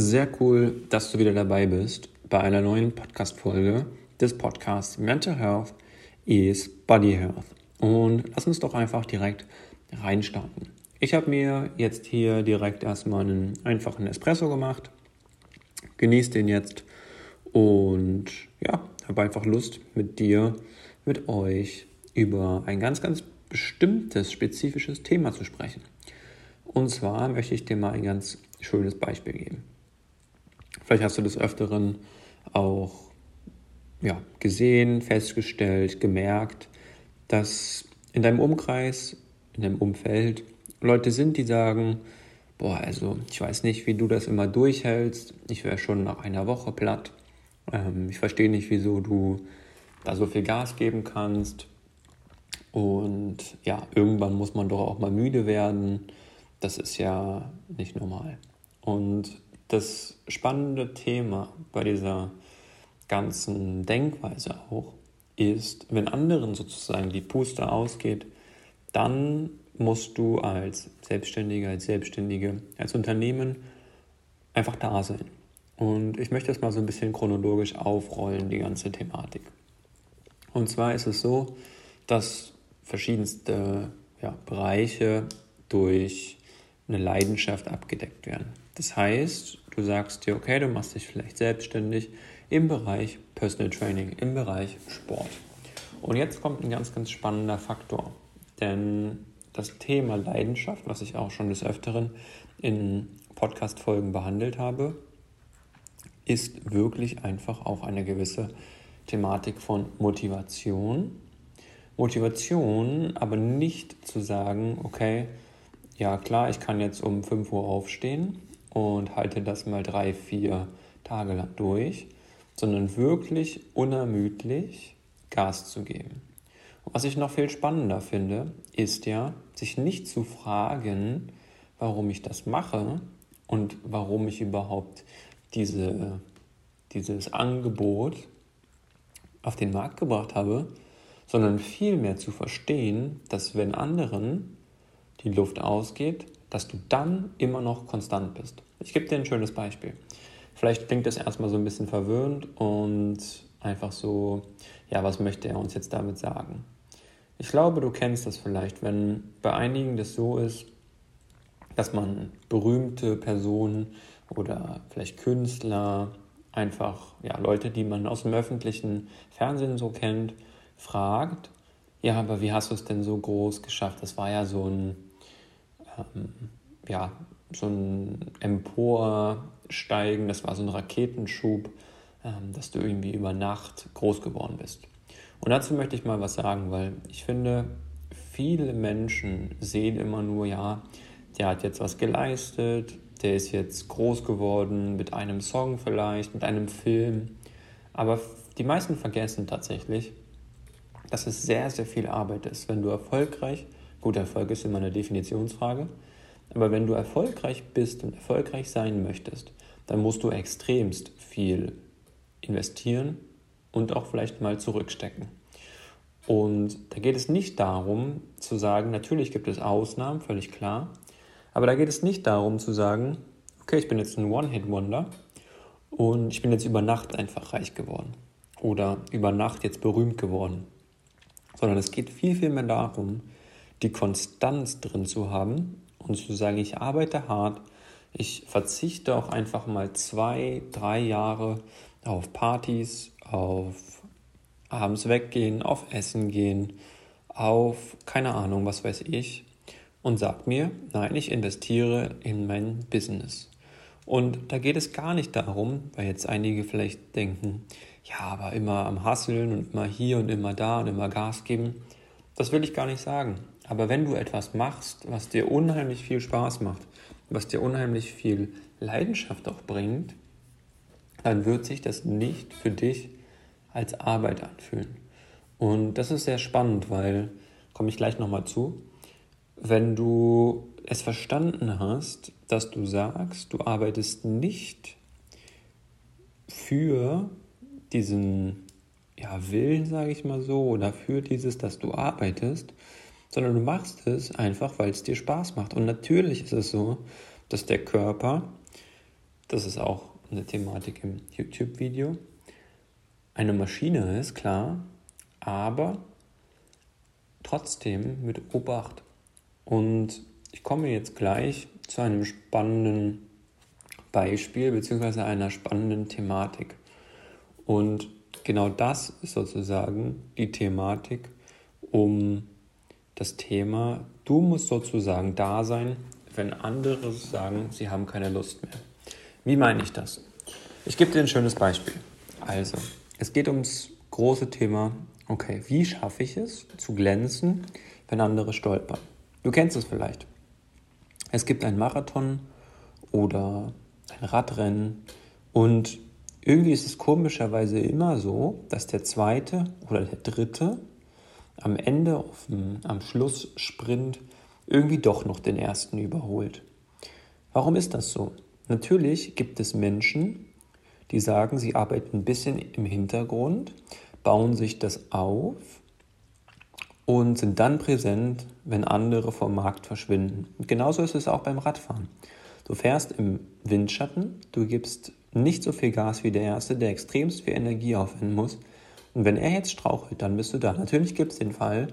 Sehr cool, dass du wieder dabei bist bei einer neuen Podcast-Folge des Podcasts Mental Health is Body Health. Und lass uns doch einfach direkt reinstarten. Ich habe mir jetzt hier direkt erstmal einen einfachen Espresso gemacht, genieße den jetzt und ja, habe einfach Lust mit dir, mit euch über ein ganz, ganz bestimmtes, spezifisches Thema zu sprechen. Und zwar möchte ich dir mal ein ganz schönes Beispiel geben. Vielleicht hast du des Öfteren auch ja, gesehen, festgestellt, gemerkt, dass in deinem Umkreis, in deinem Umfeld Leute sind, die sagen, boah, also ich weiß nicht, wie du das immer durchhältst. Ich wäre schon nach einer Woche platt. Ähm, ich verstehe nicht, wieso du da so viel Gas geben kannst. Und ja, irgendwann muss man doch auch mal müde werden. Das ist ja nicht normal. Und das spannende Thema bei dieser ganzen Denkweise auch ist, wenn anderen sozusagen die Puste ausgeht, dann musst du als Selbstständiger, als Selbstständige, als Unternehmen einfach da sein. Und ich möchte das mal so ein bisschen chronologisch aufrollen, die ganze Thematik. Und zwar ist es so, dass verschiedenste ja, Bereiche durch eine Leidenschaft abgedeckt werden. Das heißt, du sagst dir, okay, du machst dich vielleicht selbstständig im Bereich Personal Training, im Bereich Sport. Und jetzt kommt ein ganz, ganz spannender Faktor. Denn das Thema Leidenschaft, was ich auch schon des Öfteren in Podcast-Folgen behandelt habe, ist wirklich einfach auch eine gewisse Thematik von Motivation. Motivation, aber nicht zu sagen, okay, ja klar, ich kann jetzt um 5 Uhr aufstehen und halte das mal drei, vier Tage lang durch, sondern wirklich unermüdlich Gas zu geben. Und was ich noch viel spannender finde, ist ja, sich nicht zu fragen, warum ich das mache und warum ich überhaupt diese, dieses Angebot auf den Markt gebracht habe, sondern vielmehr zu verstehen, dass wenn anderen die Luft ausgeht, dass du dann immer noch konstant bist. Ich gebe dir ein schönes Beispiel. Vielleicht klingt das erstmal so ein bisschen verwirrend und einfach so, ja, was möchte er uns jetzt damit sagen? Ich glaube, du kennst das vielleicht, wenn bei einigen das so ist, dass man berühmte Personen oder vielleicht Künstler, einfach ja, Leute, die man aus dem öffentlichen Fernsehen so kennt, fragt, ja, aber wie hast du es denn so groß geschafft? Das war ja so ein ähm, ja, so ein Emporsteigen, das war so ein Raketenschub, ähm, dass du irgendwie über Nacht groß geworden bist. Und dazu möchte ich mal was sagen, weil ich finde, viele Menschen sehen immer nur, ja, der hat jetzt was geleistet, der ist jetzt groß geworden mit einem Song vielleicht, mit einem Film. Aber die meisten vergessen tatsächlich, dass es sehr, sehr viel Arbeit ist, wenn du erfolgreich Gut, Erfolg ist immer eine Definitionsfrage. Aber wenn du erfolgreich bist und erfolgreich sein möchtest, dann musst du extremst viel investieren und auch vielleicht mal zurückstecken. Und da geht es nicht darum zu sagen, natürlich gibt es Ausnahmen, völlig klar, aber da geht es nicht darum zu sagen, okay, ich bin jetzt ein One-Hit-Wonder und ich bin jetzt über Nacht einfach reich geworden oder über Nacht jetzt berühmt geworden, sondern es geht viel, viel mehr darum, die Konstanz drin zu haben und zu sagen, ich arbeite hart, ich verzichte auch einfach mal zwei, drei Jahre auf Partys, auf abends weggehen, auf Essen gehen, auf keine Ahnung, was weiß ich und sag mir, nein, ich investiere in mein Business. Und da geht es gar nicht darum, weil jetzt einige vielleicht denken, ja, aber immer am Hasseln und immer hier und immer da und immer Gas geben. Das will ich gar nicht sagen. Aber wenn du etwas machst, was dir unheimlich viel Spaß macht, was dir unheimlich viel Leidenschaft auch bringt, dann wird sich das nicht für dich als Arbeit anfühlen. Und das ist sehr spannend, weil, komme ich gleich nochmal zu, wenn du es verstanden hast, dass du sagst, du arbeitest nicht für diesen ja, Willen, sage ich mal so, oder für dieses, dass du arbeitest, sondern du machst es einfach, weil es dir Spaß macht. Und natürlich ist es so, dass der Körper das ist auch eine Thematik im YouTube-Video, eine Maschine ist, klar, aber trotzdem mit Obacht. Und ich komme jetzt gleich zu einem spannenden Beispiel bzw. einer spannenden Thematik. Und genau das ist sozusagen die Thematik um das Thema, du musst sozusagen da sein, wenn andere sagen, sie haben keine Lust mehr. Wie meine ich das? Ich gebe dir ein schönes Beispiel. Also, es geht ums große Thema, okay, wie schaffe ich es zu glänzen, wenn andere stolpern? Du kennst es vielleicht. Es gibt einen Marathon oder ein Radrennen und irgendwie ist es komischerweise immer so, dass der zweite oder der dritte am Ende dem, am Schlusssprint irgendwie doch noch den ersten überholt. Warum ist das so? Natürlich gibt es Menschen, die sagen, sie arbeiten ein bisschen im Hintergrund, bauen sich das auf und sind dann präsent, wenn andere vom Markt verschwinden. Und genauso ist es auch beim Radfahren. Du fährst im Windschatten, du gibst nicht so viel Gas wie der Erste, der extremst viel Energie aufwenden muss. Und wenn er jetzt strauchelt, dann bist du da. Natürlich gibt es den Fall,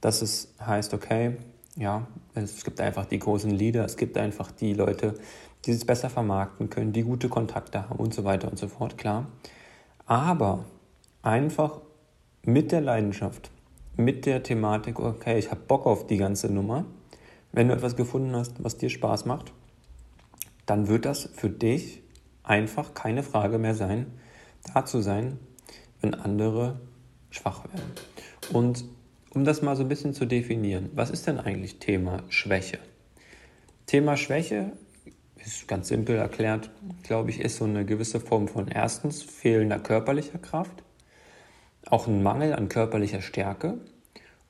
dass es heißt, okay, ja, es gibt einfach die großen Leader, es gibt einfach die Leute, die es besser vermarkten können, die gute Kontakte haben und so weiter und so fort, klar. Aber einfach mit der Leidenschaft, mit der Thematik, okay, ich habe Bock auf die ganze Nummer. Wenn du etwas gefunden hast, was dir Spaß macht, dann wird das für dich einfach keine Frage mehr sein, da zu sein, wenn andere schwach werden. Und um das mal so ein bisschen zu definieren, was ist denn eigentlich Thema Schwäche? Thema Schwäche ist ganz simpel erklärt, glaube ich, ist so eine gewisse Form von erstens fehlender körperlicher Kraft, auch ein Mangel an körperlicher Stärke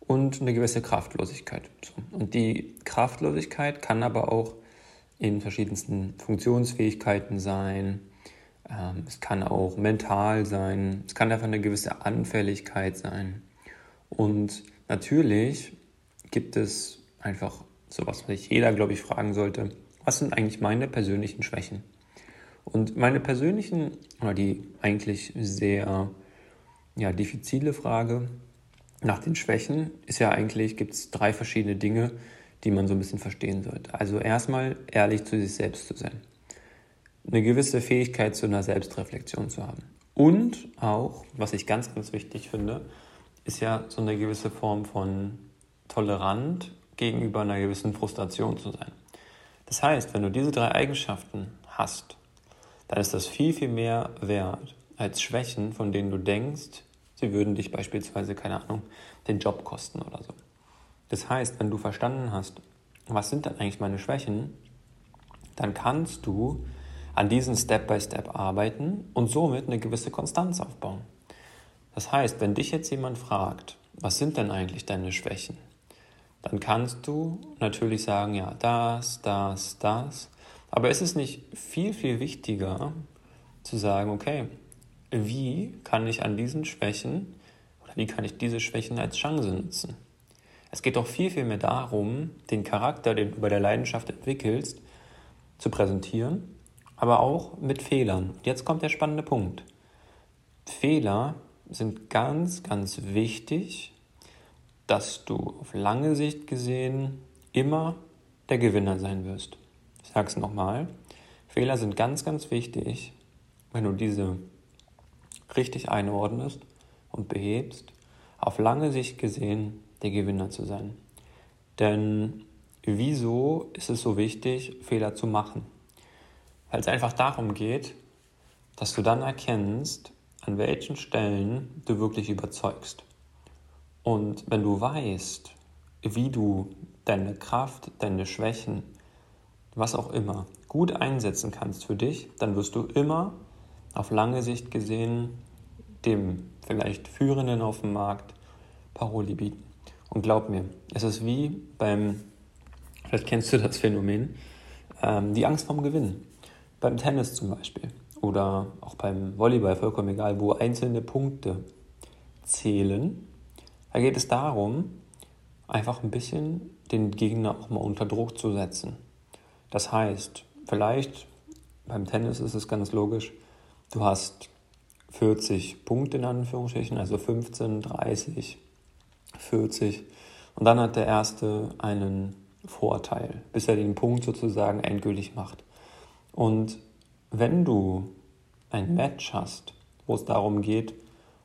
und eine gewisse Kraftlosigkeit. Und die Kraftlosigkeit kann aber auch in verschiedensten Funktionsfähigkeiten sein. Ähm, es kann auch mental sein. Es kann einfach eine gewisse Anfälligkeit sein. Und natürlich gibt es einfach sowas, was sich jeder, glaube ich, fragen sollte. Was sind eigentlich meine persönlichen Schwächen? Und meine persönlichen, oder die eigentlich sehr ja, diffizile Frage nach den Schwächen ist ja eigentlich, gibt es drei verschiedene Dinge, die man so ein bisschen verstehen sollte. Also erstmal ehrlich zu sich selbst zu sein. Eine gewisse Fähigkeit zu einer Selbstreflexion zu haben. Und auch, was ich ganz, ganz wichtig finde, ist ja so eine gewisse Form von tolerant gegenüber einer gewissen Frustration zu sein. Das heißt, wenn du diese drei Eigenschaften hast, dann ist das viel, viel mehr wert als Schwächen, von denen du denkst, sie würden dich beispielsweise, keine Ahnung, den Job kosten oder so. Das heißt, wenn du verstanden hast, was sind denn eigentlich meine Schwächen, dann kannst du an diesen Step-by-Step Step arbeiten und somit eine gewisse Konstanz aufbauen. Das heißt, wenn dich jetzt jemand fragt, was sind denn eigentlich deine Schwächen, dann kannst du natürlich sagen, ja, das, das, das. Aber ist es nicht viel, viel wichtiger zu sagen, okay, wie kann ich an diesen Schwächen oder wie kann ich diese Schwächen als Chance nutzen? Es geht doch viel, viel mehr darum, den Charakter, den du bei der Leidenschaft entwickelst, zu präsentieren, aber auch mit Fehlern. Jetzt kommt der spannende Punkt. Fehler sind ganz, ganz wichtig, dass du auf lange Sicht gesehen immer der Gewinner sein wirst. Ich sage es nochmal. Fehler sind ganz, ganz wichtig, wenn du diese richtig einordnest und behebst, auf lange Sicht gesehen der Gewinner zu sein. Denn wieso ist es so wichtig, Fehler zu machen? Weil es einfach darum geht, dass du dann erkennst, an welchen Stellen du wirklich überzeugst. Und wenn du weißt, wie du deine Kraft, deine Schwächen, was auch immer, gut einsetzen kannst für dich, dann wirst du immer auf lange Sicht gesehen dem vielleicht Führenden auf dem Markt Paroli bieten. Und glaub mir, es ist wie beim, vielleicht kennst du das Phänomen, ähm, die Angst vorm Gewinnen. Beim Tennis zum Beispiel oder auch beim Volleyball, vollkommen egal, wo einzelne Punkte zählen. Da geht es darum, einfach ein bisschen den Gegner auch mal unter Druck zu setzen. Das heißt, vielleicht beim Tennis ist es ganz logisch. Du hast 40 Punkte in Anführungsstrichen, also 15, 30, 40. Und dann hat der Erste einen Vorteil, bis er den Punkt sozusagen endgültig macht. Und wenn du ein Match hast, wo es darum geht,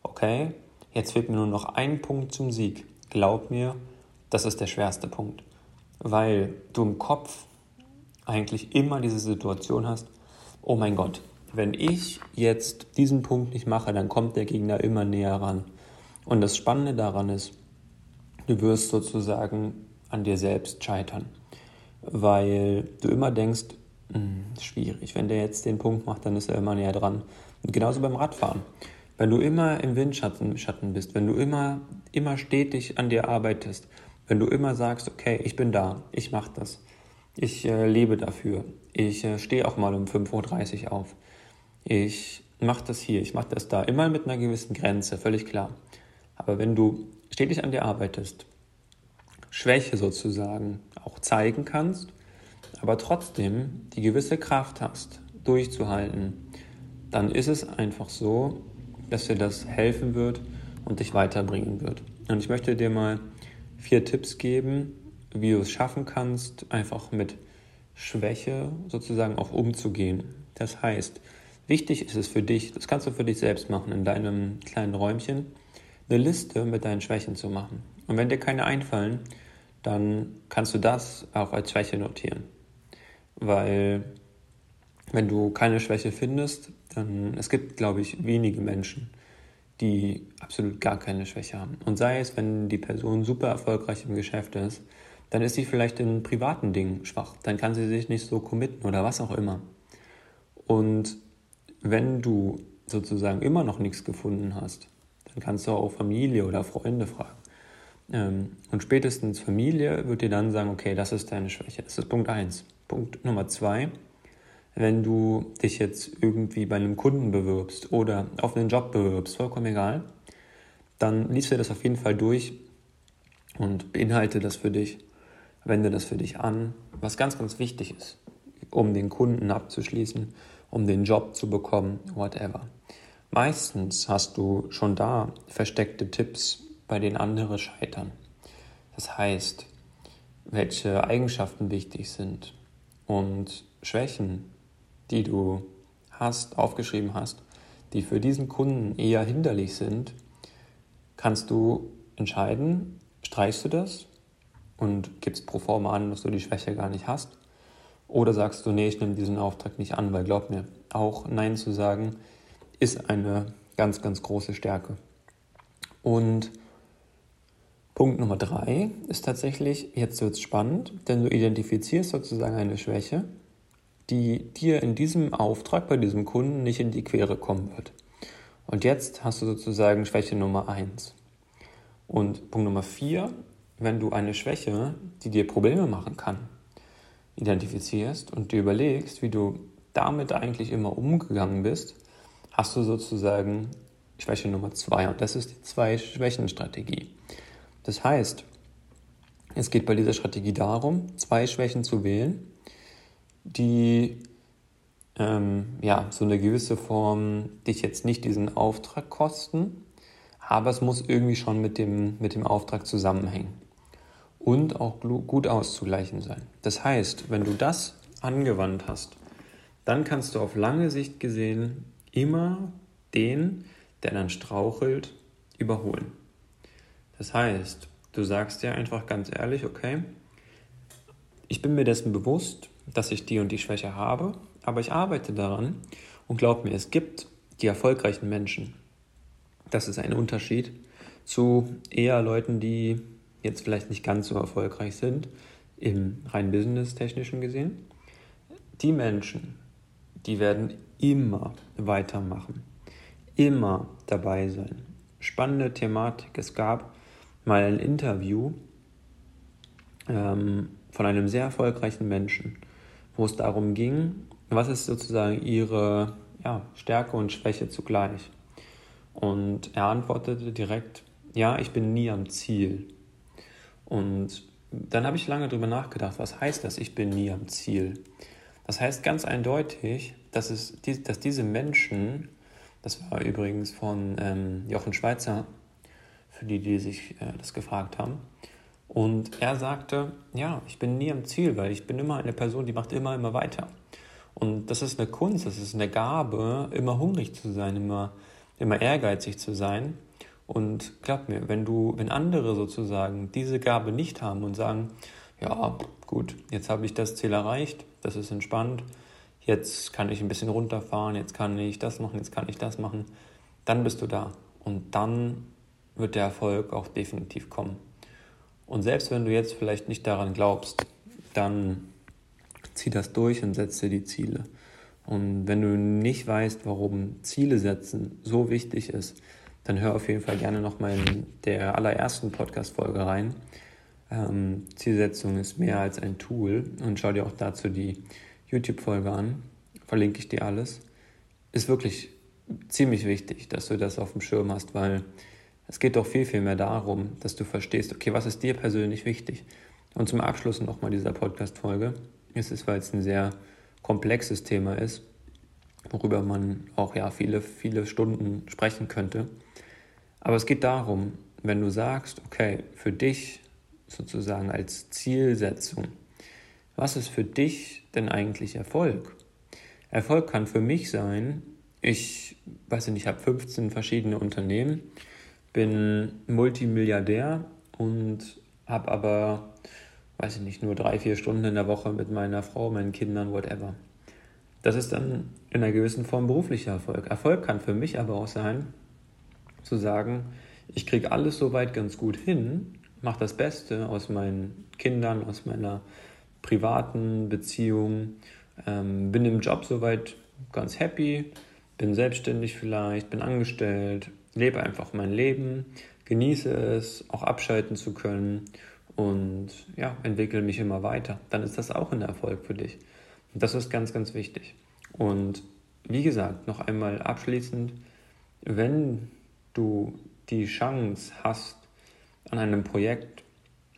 okay, jetzt fehlt mir nur noch ein Punkt zum Sieg, glaub mir, das ist der schwerste Punkt, weil du im Kopf eigentlich immer diese Situation hast, oh mein Gott, wenn ich jetzt diesen Punkt nicht mache, dann kommt der Gegner immer näher ran. Und das Spannende daran ist, du wirst sozusagen an dir selbst scheitern, weil du immer denkst, schwierig, wenn der jetzt den Punkt macht, dann ist er immer näher dran. Und genauso beim Radfahren. Wenn du immer im Windschatten Schatten bist, wenn du immer, immer stetig an dir arbeitest, wenn du immer sagst, okay, ich bin da, ich mache das, ich äh, lebe dafür, ich äh, stehe auch mal um 5.30 Uhr auf, ich mache das hier, ich mache das da, immer mit einer gewissen Grenze, völlig klar. Aber wenn du stetig an dir arbeitest, Schwäche sozusagen auch zeigen kannst, aber trotzdem die gewisse Kraft hast, durchzuhalten, dann ist es einfach so, dass dir das helfen wird und dich weiterbringen wird. Und ich möchte dir mal vier Tipps geben, wie du es schaffen kannst, einfach mit Schwäche sozusagen auch umzugehen. Das heißt, wichtig ist es für dich, das kannst du für dich selbst machen, in deinem kleinen Räumchen, eine Liste mit deinen Schwächen zu machen. Und wenn dir keine einfallen, dann kannst du das auch als Schwäche notieren. Weil wenn du keine Schwäche findest, dann es gibt, glaube ich, wenige Menschen, die absolut gar keine Schwäche haben. Und sei es, wenn die Person super erfolgreich im Geschäft ist, dann ist sie vielleicht in privaten Dingen schwach. Dann kann sie sich nicht so committen oder was auch immer. Und wenn du sozusagen immer noch nichts gefunden hast, dann kannst du auch Familie oder Freunde fragen. Ähm, und spätestens Familie wird dir dann sagen, okay, das ist deine Schwäche. Das ist Punkt 1. Punkt Nummer 2 wenn du dich jetzt irgendwie bei einem Kunden bewirbst oder auf einen Job bewirbst, vollkommen egal, dann liest dir das auf jeden Fall durch und beinhalte das für dich, wende das für dich an, was ganz, ganz wichtig ist, um den Kunden abzuschließen, um den Job zu bekommen, whatever. Meistens hast du schon da versteckte Tipps, bei denen andere scheitern. Das heißt, welche Eigenschaften wichtig sind und Schwächen, die du hast, aufgeschrieben hast, die für diesen Kunden eher hinderlich sind, kannst du entscheiden, streichst du das und gibst pro forma an, dass du die Schwäche gar nicht hast. Oder sagst du, nee, ich nehme diesen Auftrag nicht an, weil glaub mir, auch Nein zu sagen ist eine ganz, ganz große Stärke. Und Punkt Nummer drei ist tatsächlich, jetzt wird es spannend, denn du identifizierst sozusagen eine Schwäche die dir in diesem Auftrag bei diesem Kunden nicht in die Quere kommen wird. Und jetzt hast du sozusagen Schwäche Nummer 1. Und Punkt Nummer 4, wenn du eine Schwäche, die dir Probleme machen kann, identifizierst und dir überlegst, wie du damit eigentlich immer umgegangen bist, hast du sozusagen Schwäche Nummer 2. Und das ist die Zwei-Schwächen-Strategie. Das heißt, es geht bei dieser Strategie darum, zwei Schwächen zu wählen die ähm, ja, so eine gewisse Form dich jetzt nicht diesen Auftrag kosten, aber es muss irgendwie schon mit dem, mit dem Auftrag zusammenhängen und auch gut auszugleichen sein. Das heißt, wenn du das angewandt hast, dann kannst du auf lange Sicht gesehen immer den, der dann strauchelt, überholen. Das heißt, du sagst dir einfach ganz ehrlich, okay, ich bin mir dessen bewusst, dass ich die und die Schwäche habe, aber ich arbeite daran und glaub mir, es gibt die erfolgreichen Menschen. Das ist ein Unterschied zu eher Leuten, die jetzt vielleicht nicht ganz so erfolgreich sind, im rein business-technischen gesehen. Die Menschen, die werden immer weitermachen, immer dabei sein. Spannende Thematik. Es gab mal ein Interview ähm, von einem sehr erfolgreichen Menschen wo es darum ging, was ist sozusagen ihre ja, Stärke und Schwäche zugleich. Und er antwortete direkt, ja, ich bin nie am Ziel. Und dann habe ich lange darüber nachgedacht, was heißt das, ich bin nie am Ziel? Das heißt ganz eindeutig, dass, es, dass diese Menschen, das war übrigens von ähm, Jochen Schweizer, für die, die sich äh, das gefragt haben, und er sagte, ja, ich bin nie am Ziel, weil ich bin immer eine Person, die macht immer, immer weiter. Und das ist eine Kunst, das ist eine Gabe, immer hungrig zu sein, immer, immer ehrgeizig zu sein. Und glaub mir, wenn du, wenn andere sozusagen diese Gabe nicht haben und sagen, ja, gut, jetzt habe ich das Ziel erreicht, das ist entspannt, jetzt kann ich ein bisschen runterfahren, jetzt kann ich das machen, jetzt kann ich das machen, dann bist du da. Und dann wird der Erfolg auch definitiv kommen. Und selbst wenn du jetzt vielleicht nicht daran glaubst, dann zieh das durch und setze die Ziele. Und wenn du nicht weißt, warum Ziele setzen so wichtig ist, dann hör auf jeden Fall gerne nochmal in der allerersten Podcast-Folge rein. Ähm, Zielsetzung ist mehr als ein Tool und schau dir auch dazu die YouTube-Folge an. Verlinke ich dir alles. Ist wirklich ziemlich wichtig, dass du das auf dem Schirm hast, weil es geht doch viel, viel mehr darum, dass du verstehst, okay, was ist dir persönlich wichtig? Und zum Abschluss nochmal dieser Podcast-Folge. Es ist, weil es ein sehr komplexes Thema ist, worüber man auch ja viele, viele Stunden sprechen könnte. Aber es geht darum, wenn du sagst, okay, für dich sozusagen als Zielsetzung, was ist für dich denn eigentlich Erfolg? Erfolg kann für mich sein, ich weiß nicht, ich habe 15 verschiedene Unternehmen bin Multimilliardär und habe aber, weiß ich nicht, nur drei, vier Stunden in der Woche mit meiner Frau, meinen Kindern, whatever. Das ist dann in einer gewissen Form beruflicher Erfolg. Erfolg kann für mich aber auch sein, zu sagen, ich kriege alles soweit ganz gut hin, mache das Beste aus meinen Kindern, aus meiner privaten Beziehung, ähm, bin im Job soweit ganz happy, bin selbstständig vielleicht, bin angestellt, lebe einfach mein Leben, genieße es, auch abschalten zu können und ja, entwickle mich immer weiter. Dann ist das auch ein Erfolg für dich. Das ist ganz, ganz wichtig. Und wie gesagt, noch einmal abschließend, wenn du die Chance hast an einem Projekt,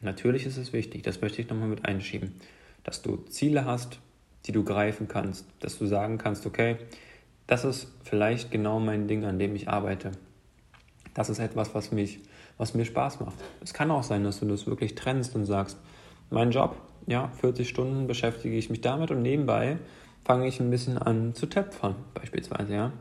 natürlich ist es wichtig, das möchte ich nochmal mit einschieben, dass du Ziele hast, die du greifen kannst, dass du sagen kannst, okay, das ist vielleicht genau mein Ding, an dem ich arbeite. Das ist etwas, was, mich, was mir Spaß macht. Es kann auch sein, dass du das wirklich trennst und sagst, mein Job, ja, 40 Stunden beschäftige ich mich damit und nebenbei fange ich ein bisschen an zu töpfern, beispielsweise, ja.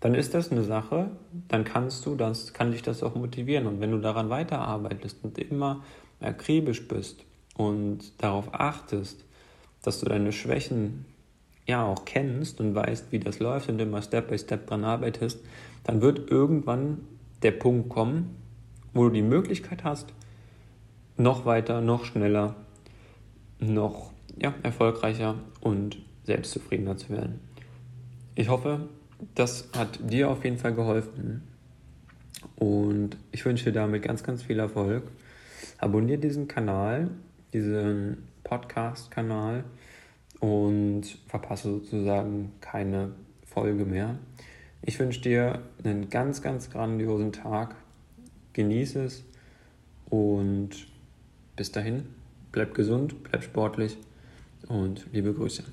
Dann ist das eine Sache, dann kannst du das, kann dich das auch motivieren. Und wenn du daran weiterarbeitest und immer akribisch bist und darauf achtest, dass du deine Schwächen ja auch kennst und weißt, wie das läuft und immer Step by Step dran arbeitest, dann wird irgendwann der Punkt kommen, wo du die Möglichkeit hast, noch weiter, noch schneller, noch ja, erfolgreicher und selbstzufriedener zu werden. Ich hoffe, das hat dir auf jeden Fall geholfen und ich wünsche dir damit ganz, ganz viel Erfolg. Abonniere diesen Kanal, diesen Podcast-Kanal und verpasse sozusagen keine Folge mehr. Ich wünsche dir einen ganz, ganz grandiosen Tag. Genieße es und bis dahin, bleib gesund, bleib sportlich und liebe Grüße.